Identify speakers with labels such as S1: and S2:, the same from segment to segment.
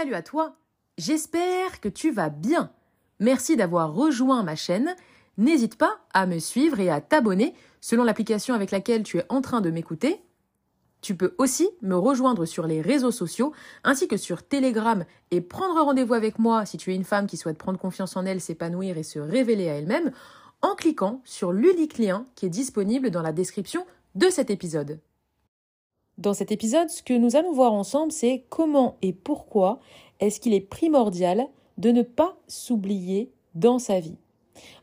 S1: Salut à toi, j'espère que tu vas bien. Merci d'avoir rejoint ma chaîne. N'hésite pas à me suivre et à t'abonner selon l'application avec laquelle tu es en train de m'écouter. Tu peux aussi me rejoindre sur les réseaux sociaux ainsi que sur Telegram et prendre rendez-vous avec moi si tu es une femme qui souhaite prendre confiance en elle, s'épanouir et se révéler à elle-même en cliquant sur l'unique lien qui est disponible dans la description de cet épisode. Dans cet épisode, ce que nous allons voir ensemble, c'est comment et pourquoi est-ce qu'il est primordial de ne pas s'oublier dans sa vie.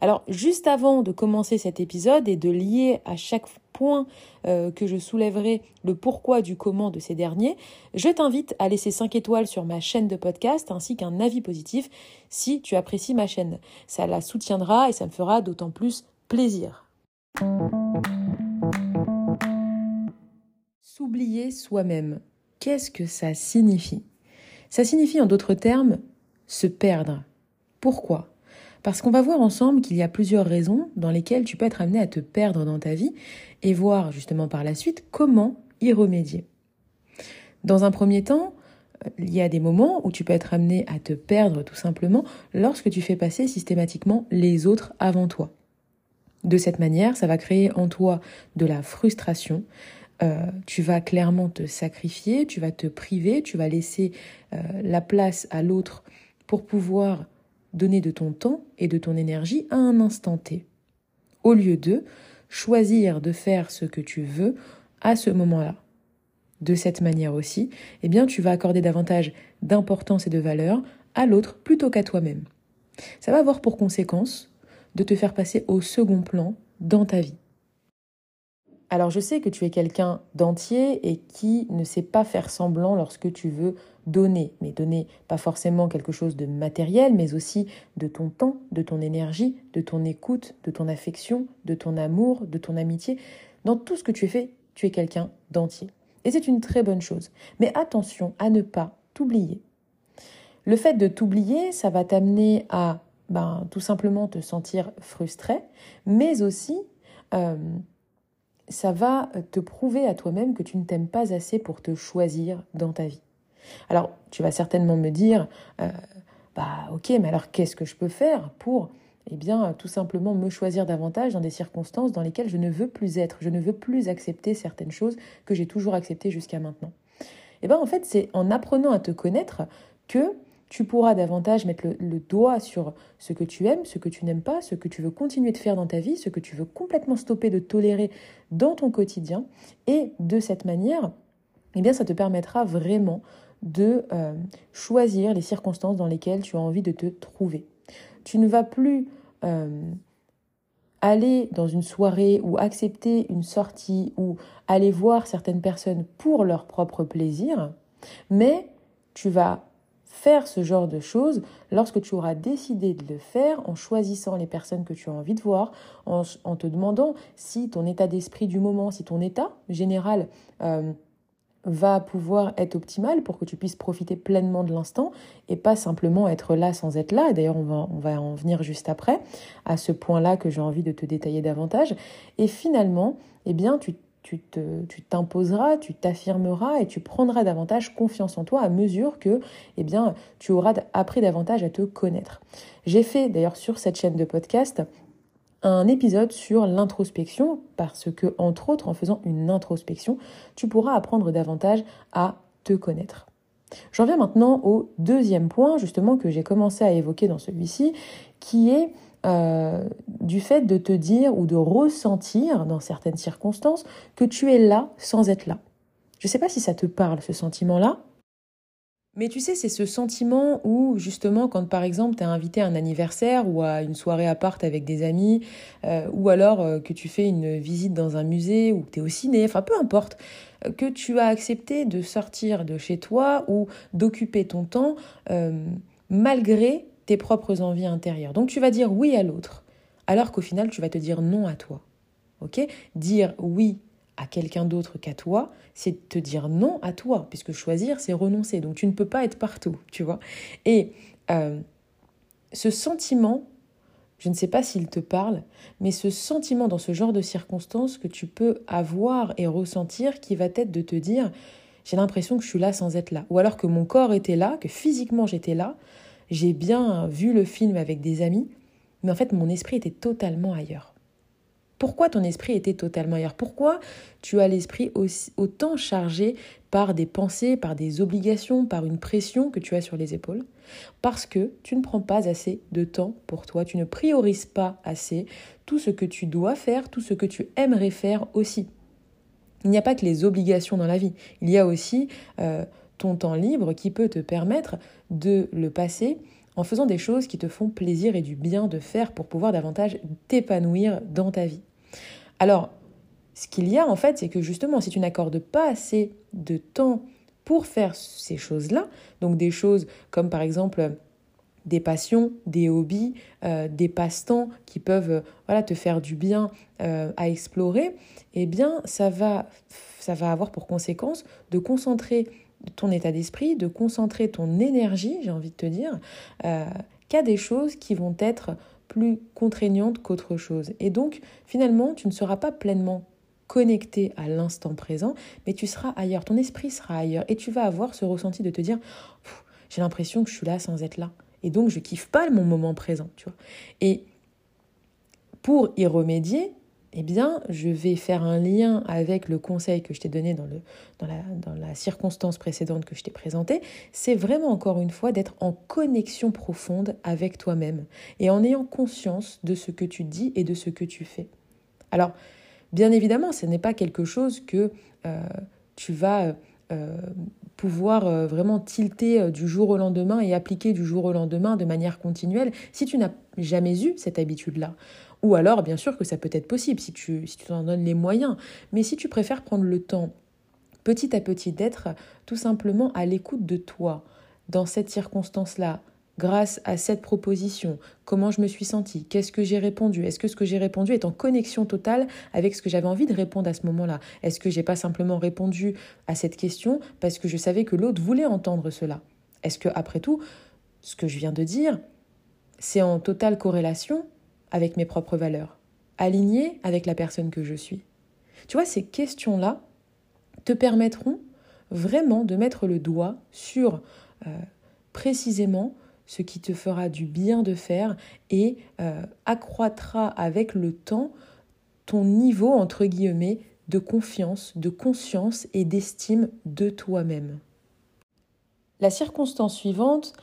S1: Alors, juste avant de commencer cet épisode et de lier à chaque point euh, que je soulèverai le pourquoi du comment de ces derniers, je t'invite à laisser 5 étoiles sur ma chaîne de podcast ainsi qu'un avis positif si tu apprécies ma chaîne. Ça la soutiendra et ça me fera d'autant plus plaisir. S'oublier soi-même, qu'est-ce que ça signifie? Ça signifie en d'autres termes se perdre. Pourquoi? Parce qu'on va voir ensemble qu'il y a plusieurs raisons dans lesquelles tu peux être amené à te perdre dans ta vie et voir justement par la suite comment y remédier. Dans un premier temps, il y a des moments où tu peux être amené à te perdre tout simplement lorsque tu fais passer systématiquement les autres avant toi. De cette manière, ça va créer en toi de la frustration, euh, tu vas clairement te sacrifier, tu vas te priver, tu vas laisser euh, la place à l'autre pour pouvoir donner de ton temps et de ton énergie à un instant T. Au lieu de choisir de faire ce que tu veux à ce moment-là. De cette manière aussi, eh bien, tu vas accorder davantage d'importance et de valeur à l'autre plutôt qu'à toi-même. Ça va avoir pour conséquence de te faire passer au second plan dans ta vie. Alors je sais que tu es quelqu'un d'entier et qui ne sait pas faire semblant lorsque tu veux donner, mais donner pas forcément quelque chose de matériel, mais aussi de ton temps, de ton énergie, de ton écoute, de ton affection, de ton amour, de ton amitié. Dans tout ce que tu fais, tu es quelqu'un d'entier. Et c'est une très bonne chose. Mais attention à ne pas t'oublier. Le fait de t'oublier, ça va t'amener à ben, tout simplement te sentir frustré, mais aussi... Euh, ça va te prouver à toi-même que tu ne t'aimes pas assez pour te choisir dans ta vie. Alors, tu vas certainement me dire, euh, bah ok, mais alors qu'est-ce que je peux faire pour, eh bien, tout simplement me choisir davantage dans des circonstances dans lesquelles je ne veux plus être, je ne veux plus accepter certaines choses que j'ai toujours acceptées jusqu'à maintenant. Eh bien, en fait, c'est en apprenant à te connaître que tu pourras davantage mettre le, doigt sur ce que tu aimes, ce que tu n'aimes pas, ce que tu veux continuer de faire dans ta vie, ce que tu veux complètement stopper de tolérer dans ton quotidien. Et de cette manière, eh bien, ça te permettra vraiment de euh, choisir les circonstances dans lesquelles tu as envie de te trouver. Tu ne vas plus euh, aller dans une soirée ou accepter une sortie ou aller voir certaines personnes pour leur propre plaisir, mais tu vas faire ce genre de choses lorsque tu auras décidé de le faire en choisissant les personnes que tu as envie de voir, en, te demandant si ton état d'esprit du moment, si ton état général euh, va pouvoir être optimal pour que tu puisses profiter pleinement de l'instant et pas simplement être là sans être là. D'ailleurs, on va, on va en venir juste après à ce point-là que j'ai envie de te détailler davantage. Et finalement, eh bien, tu tu t'imposeras, tu t'affirmeras et tu prendras davantage confiance en toi à mesure que eh bien, tu auras appris davantage à te connaître. J'ai fait d'ailleurs sur cette chaîne de podcast un épisode sur l'introspection parce que, entre autres, en faisant une introspection, tu pourras apprendre davantage à te connaître. J'en viens maintenant au deuxième point, justement, que j'ai commencé à évoquer dans celui-ci, qui est euh, du fait de te dire ou de ressentir dans certaines circonstances que tu es là sans être là. Je ne sais pas si ça te parle, ce sentiment-là. Mais tu sais, c'est ce sentiment où, justement, quand par exemple tu es invité à un anniversaire ou à une soirée à part avec des amis, euh, ou alors euh, que tu fais une visite dans un musée ou que tu es au ciné, enfin peu importe, que tu as accepté de sortir de chez toi ou d'occuper ton temps malgré tes propres envies intérieures. Donc tu vas dire oui à l'autre, alors qu'au final tu vas te dire non à toi. Ok? Dire oui à quelqu'un d'autre qu'à toi, c'est te dire non à toi, puisque choisir, c'est renoncer. Donc tu ne peux pas être partout, tu vois? Et euh, ce sentiment, je ne sais pas s'il te parle, mais ce sentiment dans ce genre de circonstances que tu peux avoir et ressentir qui va être de te dire, j'ai l'impression que je suis là sans être là. Ou alors que mon corps était là, que physiquement j'étais là, j'ai bien vu le film avec des amis, mais en fait mon esprit était totalement ailleurs. Pourquoi ton esprit était totalement ailleurs? Pourquoi tu as l'esprit autant chargé par des pensées, par des obligations, par une pression que tu as sur les épaules? Parce que tu ne prends pas assez de temps pour toi, tu ne priorises pas assez tout ce que tu dois faire, tout ce que tu aimerais faire aussi. Il n'y a pas que les obligations dans la vie, il y a aussi euh, ton temps libre qui peut te permettre de le passer en faisant des choses qui te font plaisir et du bien de faire pour pouvoir davantage t'épanouir dans ta vie. Alors, ce qu'il y a en fait, c'est que justement, si tu n'accordes pas assez de temps pour faire ces choses-là, donc des choses comme par exemple des passions, des hobbies, euh, des passe-temps qui peuvent euh, voilà, te faire du bien euh, à explorer, eh bien, ça va, ça va avoir pour conséquence de concentrer ton état d'esprit, de concentrer ton énergie, j'ai envie de te dire, qu'à des choses qui vont être plus contraignantes qu'autre chose. Et donc, finalement, tu ne seras pas pleinement connecté à l'instant présent, mais tu seras ailleurs, ton esprit sera ailleurs, et tu vas avoir ce ressenti de te dire, j'ai l'impression que je suis là sans être là. Et donc, je kiffe pas mon moment présent, tu vois. Et pour y remédier, eh bien, je vais faire un lien avec le conseil que je t'ai donné dans, la, circonstance précédente que je t'ai présentée. C'est vraiment, encore une fois, d'être en connexion profonde avec toi-même et en ayant conscience de ce que tu dis et de ce que tu fais. Alors, bien évidemment, ce n'est pas quelque chose que euh, tu vas euh, pouvoir euh, vraiment tilter du jour au lendemain et appliquer du jour au lendemain de manière continuelle si tu n'as jamais eu cette habitude-là. Ou alors, bien sûr que ça peut être possible si tu si tu t'en donnes les moyens. Mais si tu préfères prendre le temps petit à petit d'être tout simplement à l'écoute de toi dans cette circonstance-là, grâce à cette proposition, comment je me suis sentie, qu'est-ce que j'ai répondu, est-ce que ce que j'ai répondu est en connexion totale avec ce que j'avais envie de répondre à ce moment-là, est-ce que j'ai pas simplement répondu à cette question parce que je savais que l'autre voulait entendre cela, est-ce que après tout, ce que je viens de dire, c'est en totale corrélation avec mes propres valeurs, aligné avec la personne que je suis. Tu vois, ces questions-là te permettront vraiment de mettre le doigt sur euh, précisément ce qui te fera du bien de faire et euh, accroîtra avec le temps ton niveau, entre guillemets, de confiance, de conscience et d'estime de toi-même. La circonstance suivante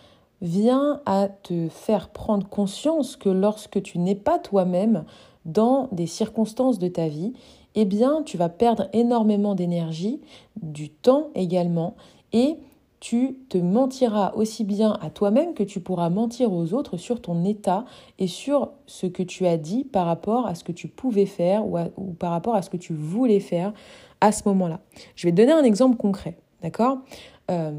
S1: vient à te faire prendre conscience que lorsque tu n'es pas toi-même dans des circonstances de ta vie, eh bien, tu vas perdre énormément d'énergie, du temps également, et tu te mentiras aussi bien à toi-même que tu pourras mentir aux autres sur ton état et sur ce que tu as dit par rapport à ce que tu pouvais faire ou, par rapport à ce que tu voulais faire à ce moment-là. Je vais te donner un exemple concret, d'accord? Euh,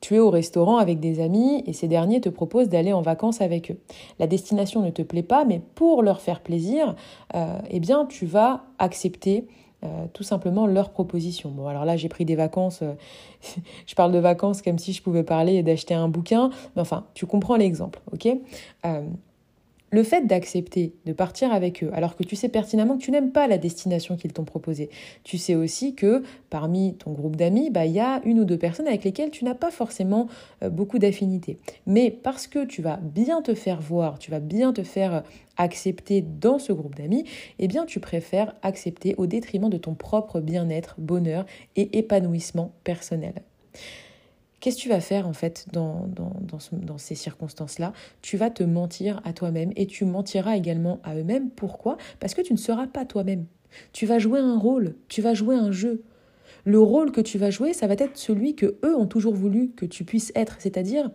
S1: tu es au restaurant avec des amis et ces derniers te proposent d'aller en vacances avec eux. La destination ne te plaît pas, mais pour leur faire plaisir, euh, eh bien, tu vas accepter euh, tout simplement leur proposition. Bon, alors là, j'ai pris des vacances, euh, je parle de vacances comme si je pouvais parler et d'acheter un bouquin, mais enfin, tu comprends l'exemple, ok? Le fait d'accepter de partir avec eux, alors que tu sais pertinemment que tu n'aimes pas la destination qu'ils t'ont proposée, tu sais aussi que parmi ton groupe d'amis, bah, il y a une ou deux personnes avec lesquelles tu n'as pas forcément euh, beaucoup d'affinité. Mais parce que tu vas bien te faire voir, tu vas bien te faire euh, accepter dans ce groupe d'amis, eh bien tu préfères accepter au détriment de ton propre bien-être, bonheur et épanouissement personnel. Qu'est-ce que tu vas faire en fait dans, dans, ces circonstances-là? Tu vas te mentir à toi-même et tu mentiras également à eux-mêmes. Pourquoi? Parce que tu ne seras pas toi-même. Tu vas jouer un rôle, tu vas jouer un jeu. Le rôle que tu vas jouer, ça va être celui que eux ont toujours voulu que tu puisses être, c'est-à-dire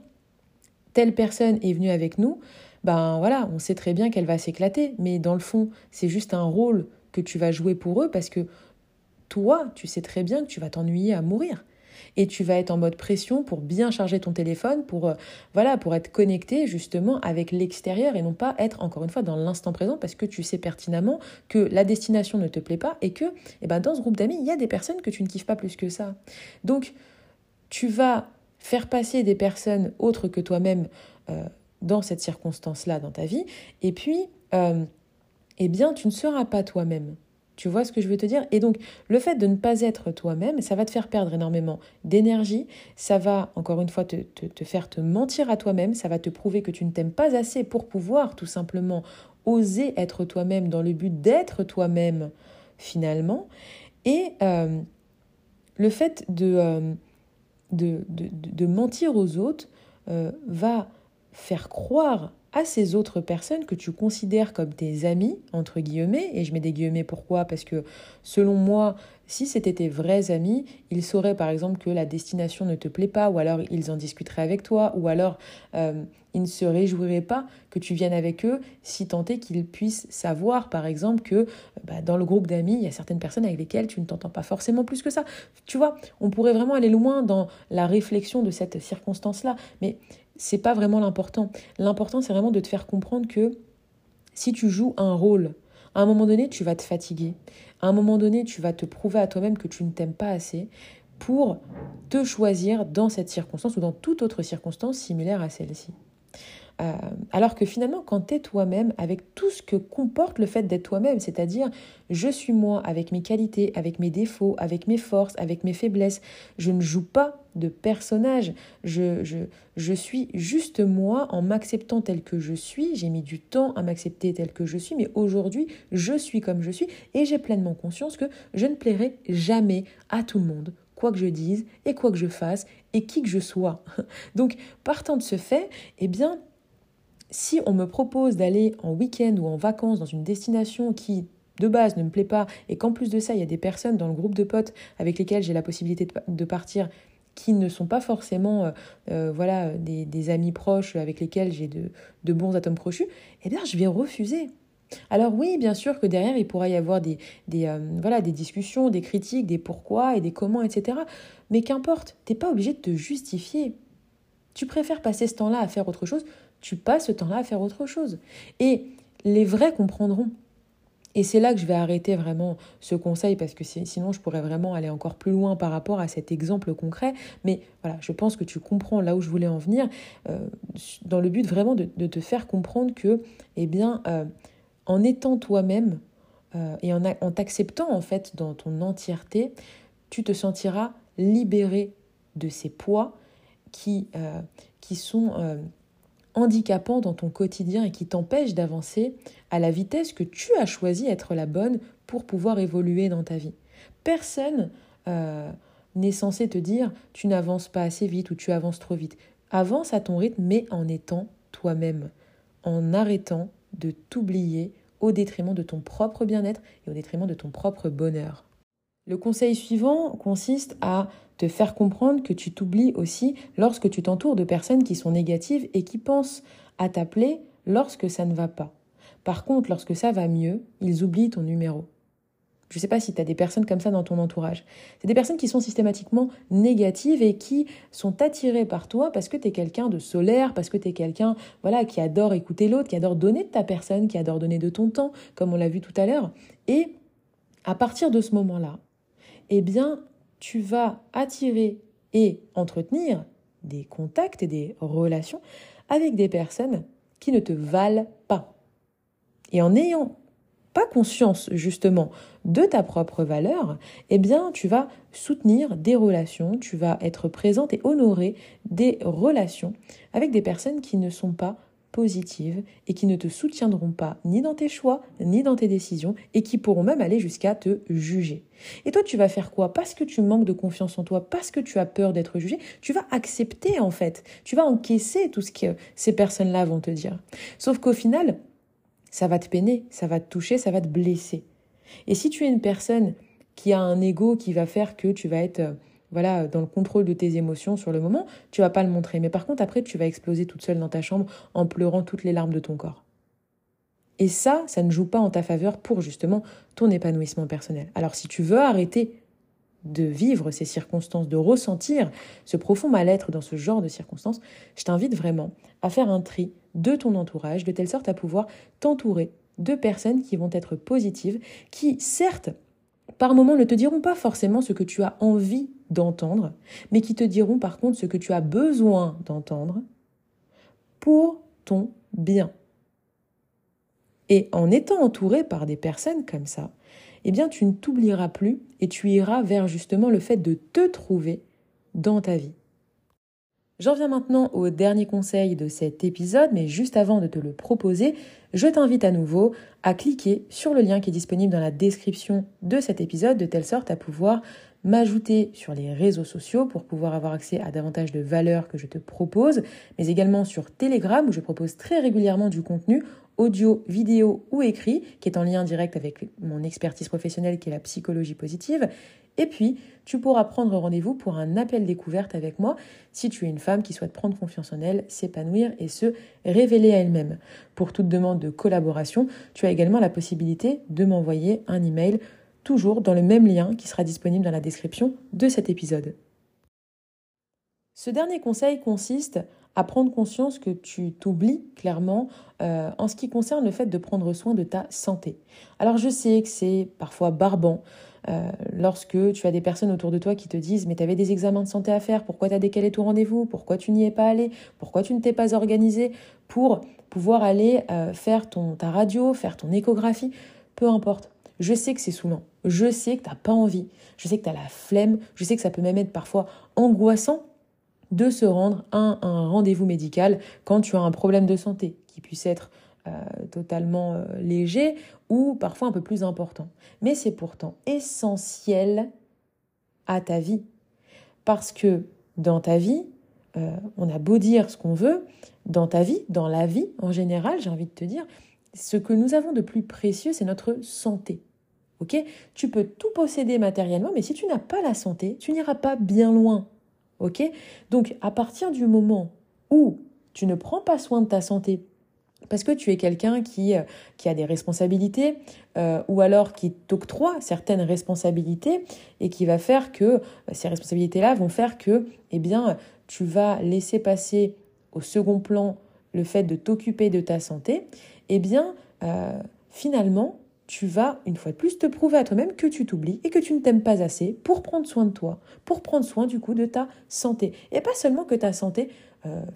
S1: telle personne est venue avec nous, ben voilà, on sait très bien qu'elle va s'éclater, mais dans le fond, c'est juste un rôle que tu vas jouer pour eux parce que toi, tu sais très bien que tu vas t'ennuyer à mourir et tu vas être en mode pression pour bien charger ton téléphone, pour euh, voilà, pour être connecté justement avec l'extérieur et non pas être encore une fois dans l'instant présent parce que tu sais pertinemment que la destination ne te plaît pas et que eh ben, dans ce groupe d'amis, il y a des personnes que tu ne kiffes pas plus que ça. Donc tu vas faire passer des personnes autres que toi-même euh, dans cette circonstance-là dans ta vie et puis euh, eh bien tu ne seras pas toi-même. Tu vois ce que je veux te dire? Et donc, le fait de ne pas être toi-même, ça va te faire perdre énormément d'énergie, ça va, encore une fois, te, faire te mentir à toi-même, ça va te prouver que tu ne t'aimes pas assez pour pouvoir tout simplement oser être toi-même dans le but d'être toi-même finalement. Et euh, le fait de, euh, de, mentir aux autres euh, va faire croire à ces autres personnes que tu considères comme tes amis, entre guillemets, et je mets des guillemets pourquoi Parce que selon moi, si c'était tes vrais amis, ils sauraient par exemple que la destination ne te plaît pas, ou alors ils en discuteraient avec toi, ou alors euh, ils ne se réjouiraient pas que tu viennes avec eux, si tant est qu'ils puissent savoir par exemple que bah, dans le groupe d'amis, il y a certaines personnes avec lesquelles tu ne t'entends pas forcément plus que ça. Tu vois, on pourrait vraiment aller loin dans la réflexion de cette circonstance-là, mais c'est pas vraiment l'important. L'important, c'est vraiment de te faire comprendre que si tu joues un rôle, à un moment donné, tu vas te fatiguer. À un moment donné, tu vas te prouver à toi-même que tu ne t'aimes pas assez pour te choisir dans cette circonstance ou dans toute autre circonstance similaire à celle-ci. Euh, alors que finalement, quand tu es toi-même, avec tout ce que comporte le fait d'être toi-même, c'est-à-dire je suis moi avec mes qualités, avec mes défauts, avec mes forces, avec mes faiblesses, je ne joue pas de personnage, je, je, je suis juste moi en m'acceptant tel que je suis, j'ai mis du temps à m'accepter tel que je suis, mais aujourd'hui, je suis comme je suis et j'ai pleinement conscience que je ne plairai jamais à tout le monde quoi que je dise et quoi que je fasse et qui que je sois. Donc, partant de ce fait, eh bien, si on me propose d'aller en week-end ou en vacances dans une destination qui de base ne me plaît pas et qu'en plus de ça il y a des personnes dans le groupe de potes avec lesquels j'ai la possibilité de partir qui ne sont pas forcément euh, euh, voilà des, amis proches avec lesquels j'ai de, bons atomes crochus, eh bien je vais refuser. Alors oui, bien sûr que derrière il pourra y avoir des, des euh, voilà des discussions, des critiques, des pourquoi et des comment, etc. Mais qu'importe, t'es pas obligé de te justifier. Tu préfères passer ce temps-là à faire autre chose, tu passes ce temps-là à faire autre chose. Et les vrais comprendront. Et c'est là que je vais arrêter vraiment ce conseil parce que sinon je pourrais vraiment aller encore plus loin par rapport à cet exemple concret. Mais voilà, je pense que tu comprends là où je voulais en venir, euh, dans le but vraiment de, te faire comprendre que, eh bien, euh, en étant toi-même euh, et en, en t'acceptant en fait dans ton entièreté, tu te sentiras libéré de ces poids qui, qui sont handicapant dans ton quotidien et qui t'empêche d'avancer à la vitesse que tu as choisi être la bonne pour pouvoir évoluer dans ta vie. Personne euh, n'est censé te dire tu n'avances pas assez vite ou tu avances trop vite. Avance à ton rythme, mais en étant toi-même, en arrêtant de t'oublier au détriment de ton propre bien-être et au détriment de ton propre bonheur. Le conseil suivant consiste à te faire comprendre que tu t'oublies aussi lorsque tu t'entoures de personnes qui sont négatives et qui pensent à t'appeler lorsque ça ne va pas. Par contre, lorsque ça va mieux, ils oublient ton numéro. Je ne sais pas si tu as des personnes comme ça dans ton entourage. C'est des personnes qui sont systématiquement négatives et qui sont attirées par toi parce que tu es quelqu'un de solaire, parce que tu es quelqu'un voilà, qui adore écouter l'autre, qui adore donner de ta personne, qui adore donner de ton temps, comme on l'a vu tout à l'heure. Et à partir de ce moment-là, eh bien, tu vas attirer et entretenir des contacts et des relations avec des personnes qui ne te valent pas. Et en n'ayant pas conscience justement de ta propre valeur, eh bien tu vas soutenir des relations, tu vas être présente et honorer des relations avec des personnes qui ne sont pas positives et qui ne te soutiendront pas ni dans tes choix, ni dans tes décisions et qui pourront même aller jusqu'à te juger. Et toi, tu vas faire quoi? Parce que tu manques de confiance en toi, parce que tu as peur d'être jugé, tu vas accepter en fait, tu vas encaisser tout ce que ces personnes-là vont te dire. Sauf qu'au final, ça va te peiner, ça va te toucher, ça va te blesser. Et si tu es une personne qui a un ego qui va faire que tu vas être voilà, dans le contrôle de tes émotions sur le moment, tu vas pas le montrer. Mais par contre, après, tu vas exploser toute seule dans ta chambre en pleurant toutes les larmes de ton corps. Et ça, ça ne joue pas en ta faveur pour justement ton épanouissement personnel. Alors si tu veux arrêter de vivre ces circonstances, de ressentir ce profond mal-être dans ce genre de circonstances, je t'invite vraiment à faire un tri de ton entourage, de telle sorte à pouvoir t'entourer de personnes qui vont être positives, qui certes, par moments ne te diront pas forcément ce que tu as envie d'entendre, mais qui te diront par contre ce que tu as besoin d'entendre pour ton bien. Et en étant entouré par des personnes comme ça, eh bien tu ne t'oublieras plus et tu iras vers justement le fait de te trouver dans ta vie. J'en viens maintenant au dernier conseil de cet épisode, mais juste avant de te le proposer, je t'invite à nouveau à cliquer sur le lien qui est disponible dans la description de cet épisode, de telle sorte à pouvoir m'ajouter sur les réseaux sociaux pour pouvoir avoir accès à davantage de valeurs que je te propose, mais également sur Telegram où je propose très régulièrement du contenu audio, vidéo ou écrit qui est en lien direct avec mon expertise professionnelle qui est la psychologie positive. Et puis, tu pourras prendre rendez-vous pour un appel découverte avec moi si tu es une femme qui souhaite prendre confiance en elle, s'épanouir et se révéler à elle-même. Pour toute demande de collaboration, tu as également la possibilité de m'envoyer un email toujours dans le même lien qui sera disponible dans la description de cet épisode. Ce dernier conseil consiste à prendre conscience que tu t'oublies clairement euh, en ce qui concerne le fait de prendre soin de ta santé. Alors je sais que c'est parfois barbant euh, lorsque tu as des personnes autour de toi qui te disent mais tu avais des examens de santé à faire, pourquoi tu as décalé ton rendez-vous, pourquoi tu n'y es pas allé, pourquoi tu ne t'es pas organisé pour pouvoir aller euh, faire ton, ta radio, faire ton échographie, peu importe. Je sais que c'est saoulant. Je sais que tu n'as pas envie. Je sais que tu as la flemme. Je sais que ça peut même être parfois angoissant de se rendre à un, rendez-vous médical quand tu as un problème de santé qui puisse être totalement euh, léger ou parfois un peu plus important. Mais c'est pourtant essentiel à ta vie. Parce que dans ta vie, euh, on a beau dire ce qu'on veut, dans ta vie, dans la vie en général, j'ai envie de te dire, ce que nous avons de plus précieux, c'est notre santé. Ok? Tu peux tout posséder matériellement, mais si tu n'as pas la santé, tu n'iras pas bien loin. Ok? Donc, à partir du moment où tu ne prends pas soin de ta santé, parce que tu es quelqu'un qui, euh, a des responsabilités, euh, ou alors qui t'octroie certaines responsabilités, et qui va faire que euh, ces responsabilités-là vont faire que, eh bien, tu vas laisser passer au second plan le fait de t'occuper de ta santé, eh bien, finalement, tu vas, une fois de plus, te prouver à toi-même que tu t'oublies et que tu ne t'aimes pas assez pour prendre soin de toi, pour prendre soin du coup de ta santé. Et pas seulement que ta santé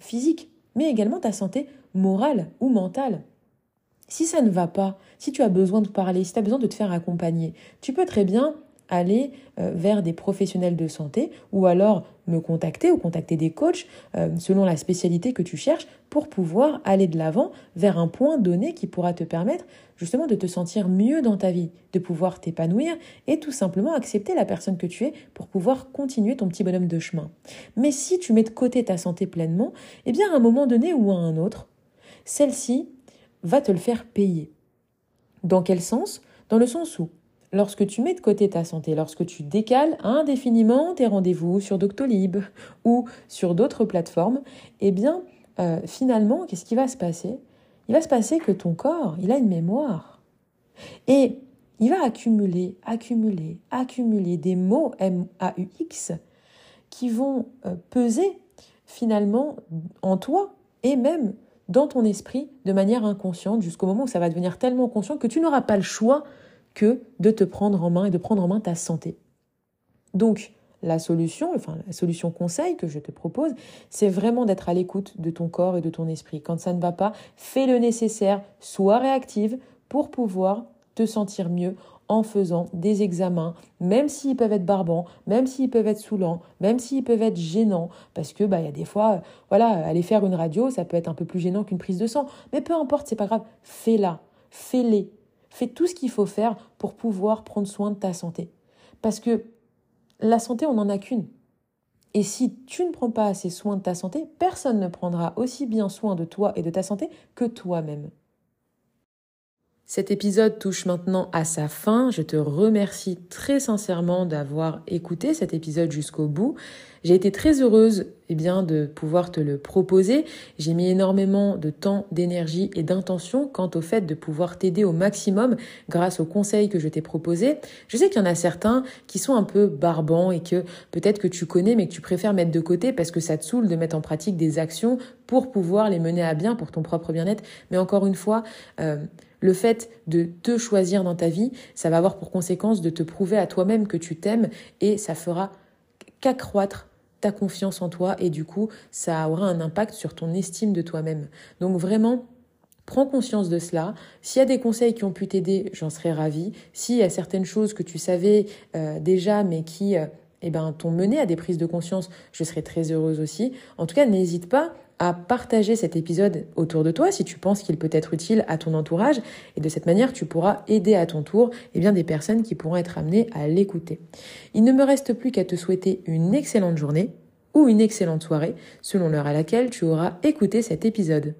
S1: physique, mais également ta santé morale ou mentale. Si ça ne va pas, si tu as besoin de parler, si tu as besoin de te faire accompagner, tu peux très bien aller euh, vers des professionnels de santé ou alors me contacter ou contacter des coachs euh, selon la spécialité que tu cherches pour pouvoir aller de l'avant vers un point donné qui pourra te permettre justement de te sentir mieux dans ta vie, de pouvoir t'épanouir et tout simplement accepter la personne que tu es pour pouvoir continuer ton petit bonhomme de chemin. Mais si tu mets de côté ta santé pleinement, eh bien à un moment donné ou à un autre, celle-ci va te le faire payer. Dans quel sens? Dans le sens où lorsque tu mets de côté ta santé, lorsque tu décales indéfiniment tes rendez-vous sur Doctolib ou sur d'autres plateformes, eh bien, euh, finalement, qu'est-ce qui va se passer? Il va se passer que ton corps, il a une mémoire. Et il va accumuler, accumuler, accumuler des mots M-A-U-X qui vont euh, peser finalement en toi et même dans ton esprit de manière inconsciente jusqu'au moment où ça va devenir tellement conscient que tu n'auras pas le choix que de te prendre en main et de prendre en main ta santé. Donc, la solution, enfin la solution conseil que je te propose, c'est vraiment d'être à l'écoute de ton corps et de ton esprit. Quand ça ne va pas, fais le nécessaire, sois réactive pour pouvoir te sentir mieux en faisant des examens, même s'ils peuvent être barbants, même s'ils peuvent être saoulants, même s'ils peuvent être gênants, parce que bah il y a des fois, voilà, aller faire une radio, ça peut être un peu plus gênant qu'une prise de sang, mais peu importe, c'est pas grave, fais-la, fais-les, Fais tout ce qu'il faut faire pour pouvoir prendre soin de ta santé. Parce que la santé, on n'en a qu'une. Et si tu ne prends pas assez soin de ta santé, personne ne prendra aussi bien soin de toi et de ta santé que toi-même. Cet épisode touche maintenant à sa fin. Je te remercie très sincèrement d'avoir écouté cet épisode jusqu'au bout. J'ai été très heureuse eh bien, de pouvoir te le proposer. J'ai mis énormément de temps, d'énergie et d'intention quant au fait de pouvoir t'aider au maximum grâce aux conseils que je t'ai proposés. Je sais qu'il y en a certains qui sont un peu barbants et que peut-être que tu connais mais que tu préfères mettre de côté parce que ça te saoule de mettre en pratique des actions pour pouvoir les mener à bien pour ton propre bien-être. Mais encore une fois, euh, le fait de te choisir dans ta vie, ça va avoir pour conséquence de te prouver à toi-même que tu t'aimes et ça fera qu'accroître ta confiance en toi et du coup, ça aura un impact sur ton estime de toi-même. Donc vraiment, Prends conscience de cela. S'il y a des conseils qui ont pu t'aider, j'en serais ravie. S'il y a certaines choses que tu savais euh, déjà, mais qui euh, eh ben, t'ont mené à des prises de conscience, je serais très heureuse aussi. En tout cas, n'hésite pas à partager cet épisode autour de toi si tu penses qu'il peut être utile à ton entourage et de cette manière tu pourras aider à ton tour eh bien, des personnes qui pourront être amenées à l'écouter. Il ne me reste plus qu'à te souhaiter une excellente journée ou une excellente soirée selon l'heure à laquelle tu auras écouté cet épisode.